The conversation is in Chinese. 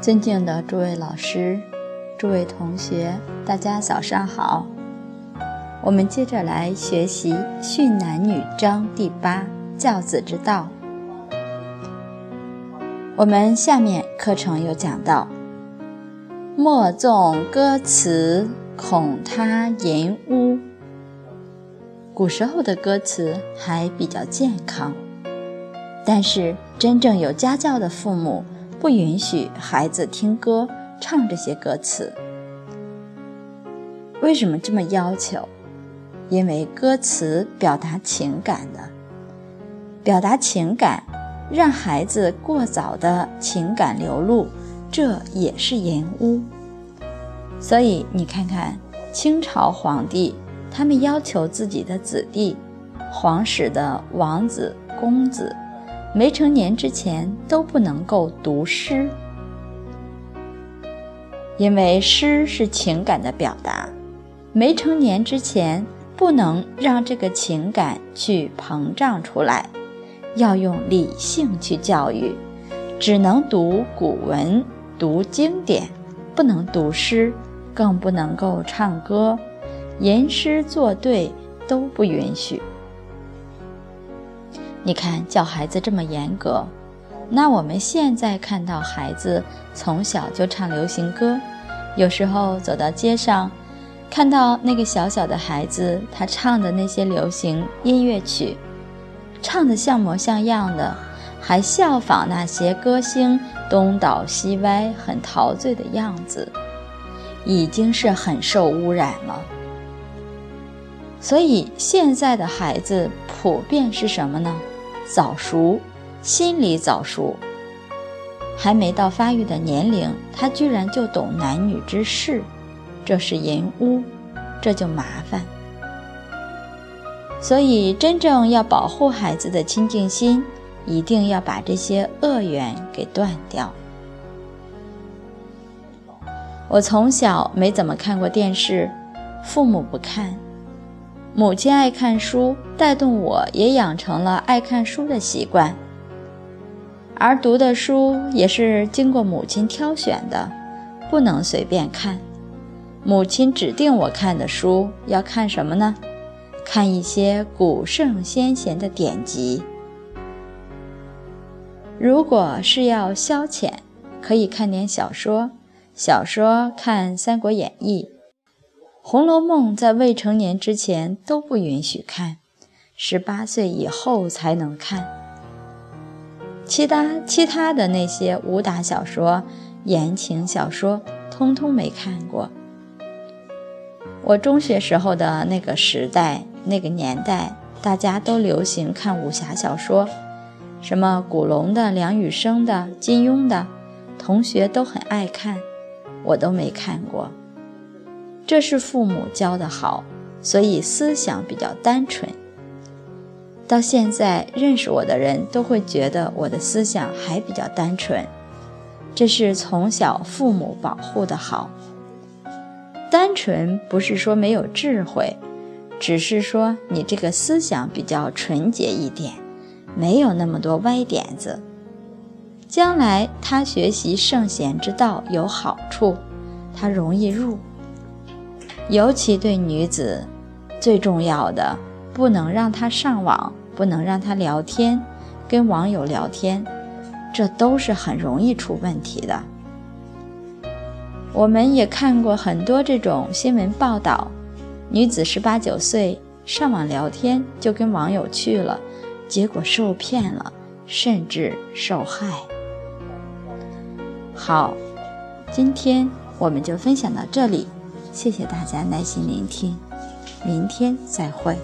尊敬的诸位老师、诸位同学，大家早上好。我们接着来学习《训男女》章第八“教子之道”。我们下面课程有讲到：“莫纵歌词，恐他淫污。”古时候的歌词还比较健康，但是真正有家教的父母不允许孩子听歌唱这些歌词。为什么这么要求？因为歌词表达情感的，表达情感，让孩子过早的情感流露，这也是淫污。所以你看看清朝皇帝。他们要求自己的子弟，皇室的王子、公子，没成年之前都不能够读诗，因为诗是情感的表达，没成年之前不能让这个情感去膨胀出来，要用理性去教育，只能读古文、读经典，不能读诗，更不能够唱歌。吟诗作对都不允许。你看，教孩子这么严格，那我们现在看到孩子从小就唱流行歌，有时候走到街上，看到那个小小的孩子，他唱的那些流行音乐曲，唱的像模像样的，还效仿那些歌星东倒西歪、很陶醉的样子，已经是很受污染了。所以现在的孩子普遍是什么呢？早熟，心理早熟，还没到发育的年龄，他居然就懂男女之事，这是淫污，这就麻烦。所以真正要保护孩子的清净心，一定要把这些恶缘给断掉。我从小没怎么看过电视，父母不看。母亲爱看书，带动我也养成了爱看书的习惯。而读的书也是经过母亲挑选的，不能随便看。母亲指定我看的书要看什么呢？看一些古圣先贤的典籍。如果是要消遣，可以看点小说，小说看《三国演义》。《红楼梦》在未成年之前都不允许看，十八岁以后才能看。其他其他的那些武打小说、言情小说，通通没看过。我中学时候的那个时代、那个年代，大家都流行看武侠小说，什么古龙的、梁羽生的、金庸的，同学都很爱看，我都没看过。这是父母教的好，所以思想比较单纯。到现在认识我的人都会觉得我的思想还比较单纯，这是从小父母保护的好。单纯不是说没有智慧，只是说你这个思想比较纯洁一点，没有那么多歪点子。将来他学习圣贤之道有好处，他容易入。尤其对女子，最重要的不能让她上网，不能让她聊天，跟网友聊天，这都是很容易出问题的。我们也看过很多这种新闻报道，女子十八九岁上网聊天就跟网友去了，结果受骗了，甚至受害。好，今天我们就分享到这里。谢谢大家耐心聆听，明天再会。